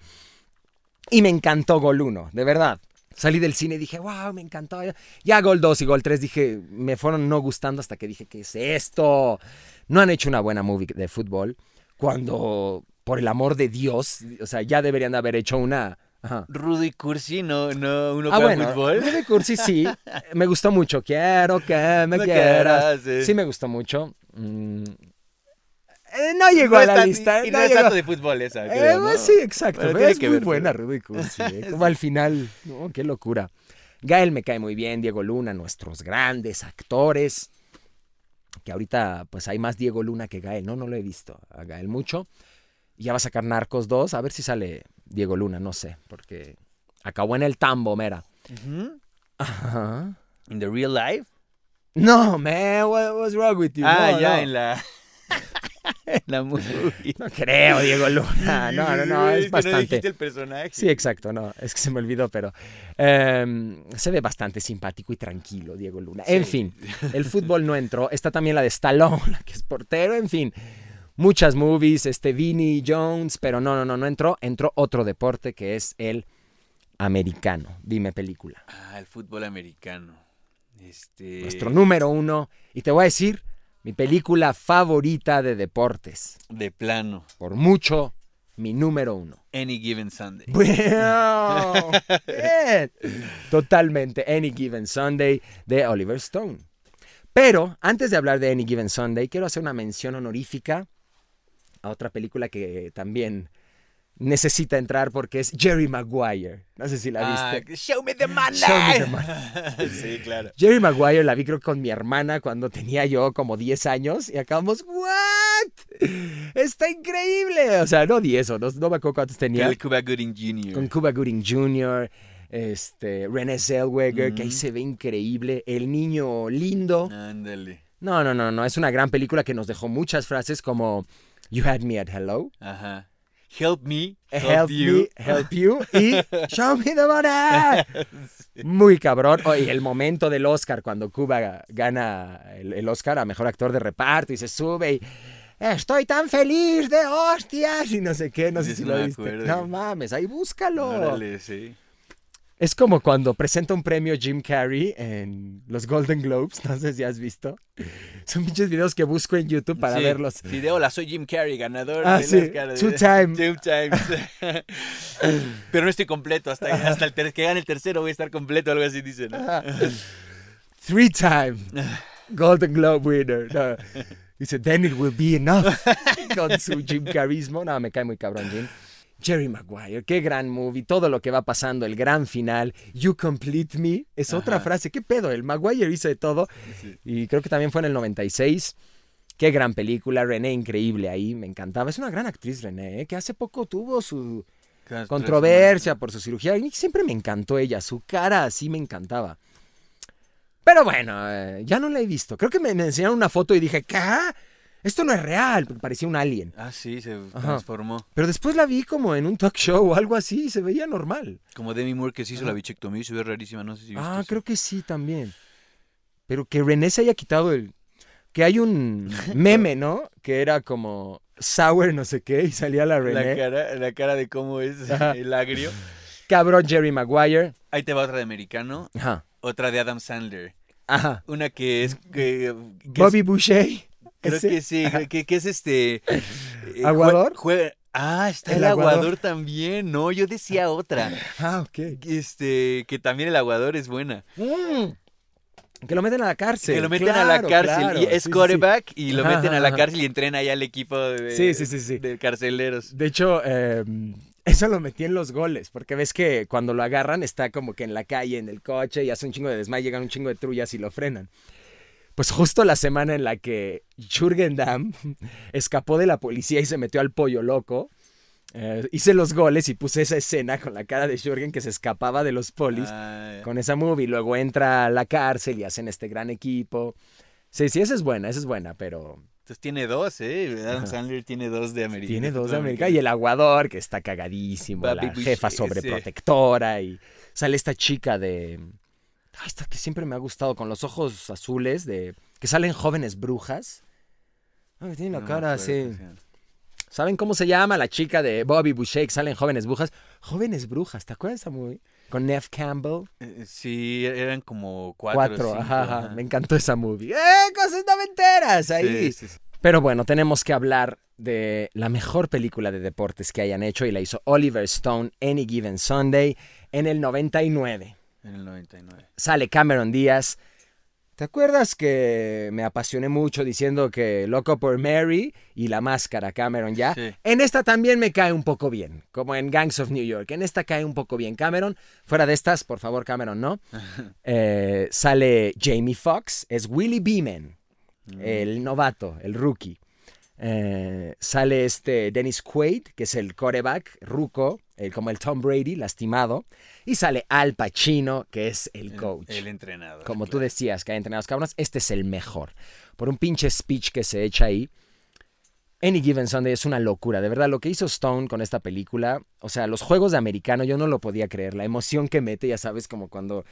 y me encantó Gol 1, de verdad. Salí del cine y dije, wow, me encantó. Ya Gol 2 y Gol 3 dije, me fueron no gustando hasta que dije, ¿qué es esto? No han hecho una buena movie de fútbol cuando, por el amor de Dios, o sea, ya deberían de haber hecho una... Ajá. Rudy Cursi, no, no, uno Ah, juega bueno, fútbol. Rudy Cursi sí, me gustó mucho. Quiero que me quieras. quieras, sí. Sí, me gustó mucho. Mm, eh, no llegó No a la lista. Y no no es tanto de fútbol esa, Eh, pues sí, exacto. Pero es que muy ver, buena Rudy Cursi. eh, Como al final, no, qué locura. Gael me cae muy bien, Diego Luna, nuestros grandes actores. Que ahorita, pues hay más Diego Luna que Gael, ¿no? No lo he visto a Gael mucho. Y ya va a sacar Narcos 2, a ver si sale Diego Luna, no sé, porque acabó en el tambo, mera. Ajá. In the real life. No, man, what, what's wrong with you? Ah, No, ya, no. en la. en la movie. No creo, Diego Luna. No, no, no, es que no dijiste bastante. el personaje. Sí, exacto, no, es que se me olvidó, pero em, se ve bastante simpático y tranquilo, Diego Luna. En fin, el fútbol no entró. Está también la de Stallone, la que es portero, en fin. Muchas movies, este Vinnie Jones, pero no, no, no, no entró. Entró otro deporte que es el americano. Dime película. Ah, el fútbol americano. Este. Nuestro número uno. Y te voy a decir, mi película favorita de deportes. De plano. Por mucho, mi número uno. Any given Sunday. Bueno, bien. Totalmente. Any Given Sunday de Oliver Stone. Pero antes de hablar de Any Given Sunday, quiero hacer una mención honorífica a otra película que también necesita entrar porque es Jerry Maguire. No sé si la Ah, viste. show me the money. Show me the money. sí, claro. Jerry Maguire la vi creo con mi hermana cuando tenía yo como 10 años y acabamos, ¿what? Está increíble. O sea, no 10 o no, no me acuerdo cuántos tenía. El Cuba Gooding Jr. con Cuba Gooding Jr., este, René Zellweger, que ahí se ve increíble, El Niño Lindo. Ándale. No, no, no, no, es una gran película que nos dejó muchas frases como You had me at hello, Ajá. Help me. Help, help, you. me, help you y Show me the money. Muy cabrón. Oh, y el momento del Oscar, cuando Cuba gana el, el Oscar a Mejor Actor de Reparto y se sube y... Estoy tan feliz de hostias y no sé qué, no sé Sí, si lo viste. No mames, ahí búscalo. Órale, sí. Es como cuando presenta un premio Jim Carrey en los Golden Globes, no sé si has visto. Son muchos videos que busco en YouTube para Sí, verlos. Sí, de hola, soy Jim Carrey, ganador Ah, del sí, Oscar. two time. Two times. Pero no estoy completo, hasta, hasta el ter- que gane el tercero voy a estar completo, algo así dicen. ¿no? Three time Golden Globe winner. No. Dice, then it will be enough. Con su Jim Carismo. No, me cae muy cabrón, Jim. Jerry Maguire, qué gran movie, todo lo que va pasando, el gran final, You Complete Me, es otra frase, qué pedo, el Maguire hizo de todo, Sí. y creo que también fue en el 96. Qué gran película, René increíble ahí, me encantaba. Es una gran actriz René, ¿eh? que hace poco tuvo su controversia por su cirugía. Y siempre me encantó ella, su cara así me encantaba. Pero bueno, eh, ya no la he visto. Creo que me, me enseñaron una foto y dije, ¿qué? Esto no es real, porque parecía un alien. Ah, sí, se Ajá. transformó. Pero después la vi como en un talk show o algo así y se veía normal. Como Demi Moore que se hizo Ajá. la bichectomía y se ve rarísima, no sé si viste Ah, eso. creo que sí también. Pero que René se haya quitado el... Que hay un meme, ¿no? Que era como sour no sé qué y salía la la René. cara, la cara de cómo es Ajá. el agrio. Cabrón Jerry Maguire. Ahí te va otra de americano, Ajá. otra de Adam Sandler. Ajá. Una que es que, que Bobby es- Boucher. Creo ese. que sí, que, que es este eh, ¿Aguador? jue- ah, está El el, aguador. aguador. también. No, yo decía otra. Ah, ok. Este, que también el aguador es buena. Mm. Que lo meten a la cárcel. que lo meten a la cárcel claro. y es Sí, quarterback y lo Ajá, meten a la cárcel y entrena ahí al equipo de, Sí, sí, sí, sí. de carceleros. De hecho, eh, Eso lo metí en los goles, porque ves que cuando lo agarran está como que en la calle, en el coche, y hace un chingo de desmayo, llegan un chingo de trullas y lo frenan. Pues justo la semana en la que Jürgen Damm escapó de la policía y se metió al pollo loco, eh, hice los goles y puse esa escena con la cara de Jürgen que se escapaba de los polis Ah, con esa movie. Luego entra a la cárcel y hacen este gran equipo. Sí, sí, esa es buena, esa es buena, pero Entonces tiene dos, ¿eh? Adam. Sandler tiene dos de América. tiene dos de América. Y el aguador, que está cagadísimo, la jefa sobreprotectora. Y sale esta chica de... Esta que siempre me ha gustado, con los ojos azules, de que salen jóvenes brujas. Ay, tiene No me cara así. ¿Saben cómo se llama la chica de Bobby Boucher que salen jóvenes brujas? Jóvenes brujas, ¿te acuerdas movie? Con Nev Campbell. Eh, Sí, eran como cuatro. Cuatro, cinco, ajá, ajá. ajá. Me encantó esa movie. ¡Eh! Cosas noventeras ahí. Sí, sí, sí. Pero bueno, tenemos que hablar de la mejor película de deportes que hayan hecho y la hizo Oliver Stone, Any Given Sunday, en el 99. En el 99. Sale Cameron Díaz. ¿Te acuerdas que me apasioné mucho diciendo que Loco por Mary y la máscara Cameron ya? Sí. En esta también me cae un poco bien, como en Gangs of New York. En esta cae un poco bien Cameron. Fuera de estas, por favor, Cameron, ¿no? Eh, sale Jamie Foxx, es Willie Beeman, el novato, el rookie. Eh, sale este Dennis Quaid, que es el coreback, ruco, el, como el Tom Brady, lastimado. Y sale Al Pacino, que es el coach. El, entrenador. Como tú decías, que hay entrenados cabrones, este es el mejor. Por un pinche speech que se echa ahí. Any Given Sunday es una locura. De verdad, lo que hizo Stone con esta película, o sea, los juegos de americano, yo no lo podía creer. La emoción que mete, ya sabes, como cuando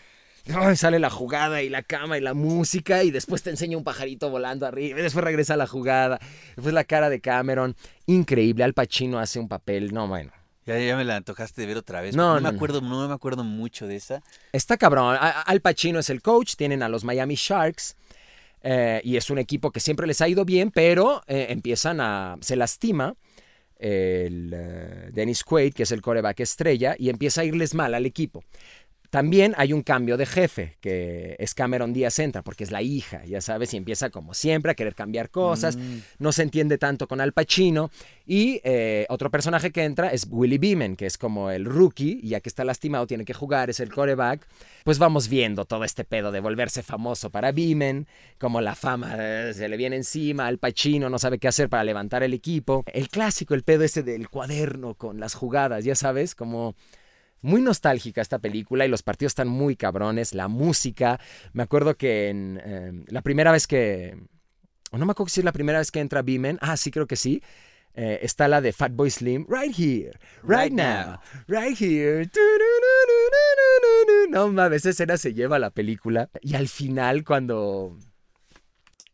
ay, sale la jugada y la cama y la música, y después te enseña un pajarito volando arriba, y después regresa la jugada. Después la cara de Cameron, increíble. Al Pacino hace un papel, no, bueno. Ya, ya me la antojaste de ver otra vez. No, No, no, me acuerdo, no me acuerdo mucho de esa. Está cabrón. Al Pacino es el coach, tienen a los Miami Sharks. eh, y es un equipo que siempre les ha ido bien, pero eh, empiezan a. se lastima el eh, Dennis Quaid, que es el coreback estrella, y empieza a irles mal al equipo. También hay un cambio de jefe, que es Cameron Díaz entra, porque es la hija, ya sabes, y empieza como siempre a querer cambiar cosas. Mm. No se entiende tanto con Al Pacino. Y eh, otro personaje que entra es Willie Beeman, que es como el rookie, ya que está lastimado, tiene que jugar, es el coreback. Pues vamos viendo todo este pedo de volverse famoso para Beeman, como la fama eh, se le viene encima, Al Pacino no sabe qué hacer para levantar el equipo. El clásico, el pedo ese del cuaderno con las jugadas, ya sabes, como muy nostálgica esta película y los partidos están muy cabrones, la música, me acuerdo que en eh, la primera vez que, o no me acuerdo si es la primera vez que entra Beeman, ah, sí creo que sí, eh, está la de Fatboy Slim, right here, right, Right now, now. right here, no mames, esa escena se lleva a la película y al final cuando...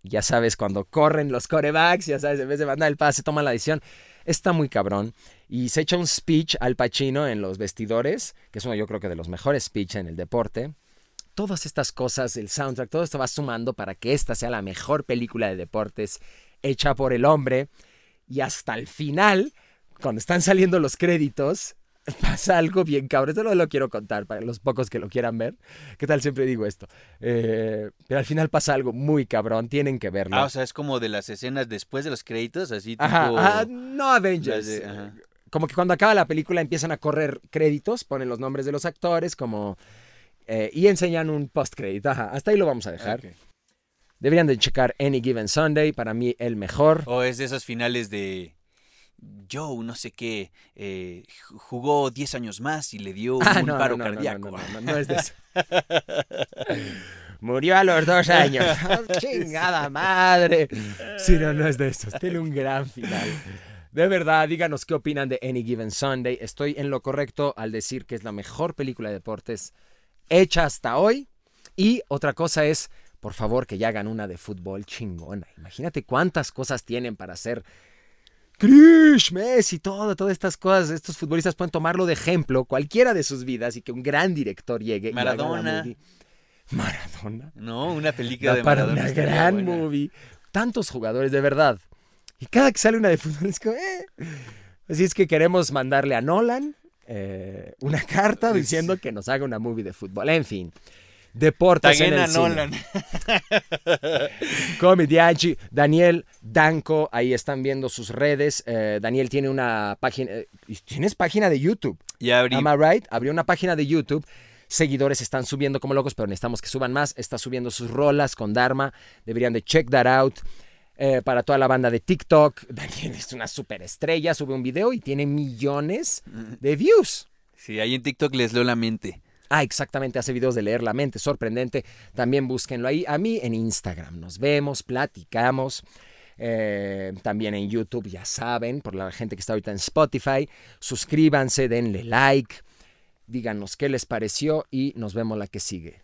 Ya sabes, cuando corren los corebacks, ya sabes, en vez de mandar el pase, toman la decisión. Está muy cabrón. Y se echa un speech al Pacino en los vestidores, que es uno yo creo que de los mejores speech en el deporte. Todas estas cosas, el soundtrack, todo esto va sumando para que esta sea la mejor película de deportes hecha por el hombre. Y hasta el final, cuando están saliendo los créditos, pasa algo bien cabrón. Esto no lo quiero contar para los pocos que lo quieran ver. ¿Qué tal? Siempre digo esto. Eh, pero al final pasa algo muy cabrón. Tienen que verlo. Ah, o sea, es como de las escenas después de los créditos, así tipo... Ajá, ajá, no Avengers. las de- ajá. Como que cuando acaba la película empiezan a correr créditos, ponen los nombres de los actores, como. eh, y enseñan un post-crédito. Ajá, hasta ahí lo vamos a dejar. Deberían de checar Any Given Sunday, para mí el mejor. O es de esos finales de Joe, no sé qué, eh, ju- jugó 10 años más y le dio Ah, un no, paro no, cardíaco. No, no, es de eso. Murió a los dos años. ¡Chingada madre! Sí, no, no es de esos. Tiene un gran final. De verdad, díganos qué opinan de Any Given Sunday. Estoy en lo correcto al decir que es la mejor película de deportes hecha hasta hoy. Y otra cosa es, por favor, que ya hagan una de fútbol chingona. Imagínate cuántas cosas tienen para hacer. Krish, Messi, todo, todas estas cosas. Estos futbolistas pueden tomarlo de ejemplo, cualquiera de sus vidas, y que un gran director llegue. y haga la Maradona. Maradona. No, una película de para Maradona. una gran buena. movie. Tantos jugadores, de verdad. Y cada que sale una de fútbol es como, eh. Así es que queremos mandarle a Nolan eh, una carta diciendo que nos haga una movie de fútbol. En fin. Deportes en Taguen a el cine. Nolan. Comedianchi, Daniel Danco, ahí están viendo sus redes. Eh, Daniel tiene una página, eh, ¿tienes página de YouTube? Ya abrí. Am I right? Abrió una página de YouTube. Seguidores están subiendo como locos, pero necesitamos que suban más. Está subiendo sus rolas con Dharma. Deberían de check that out. Eh, para toda la banda de TikTok. Daniel es una superestrella. Sube un video y tiene millones de views. Sí, ahí en TikTok les leo la mente. Ah, exactamente, hace videos de leer la mente, sorprendente. También búsquenlo ahí. A mí en Instagram nos vemos, platicamos. Eh, también en YouTube, ya saben, por la gente que está ahorita en Spotify. Suscríbanse, denle like, díganos qué les pareció y nos vemos la que sigue.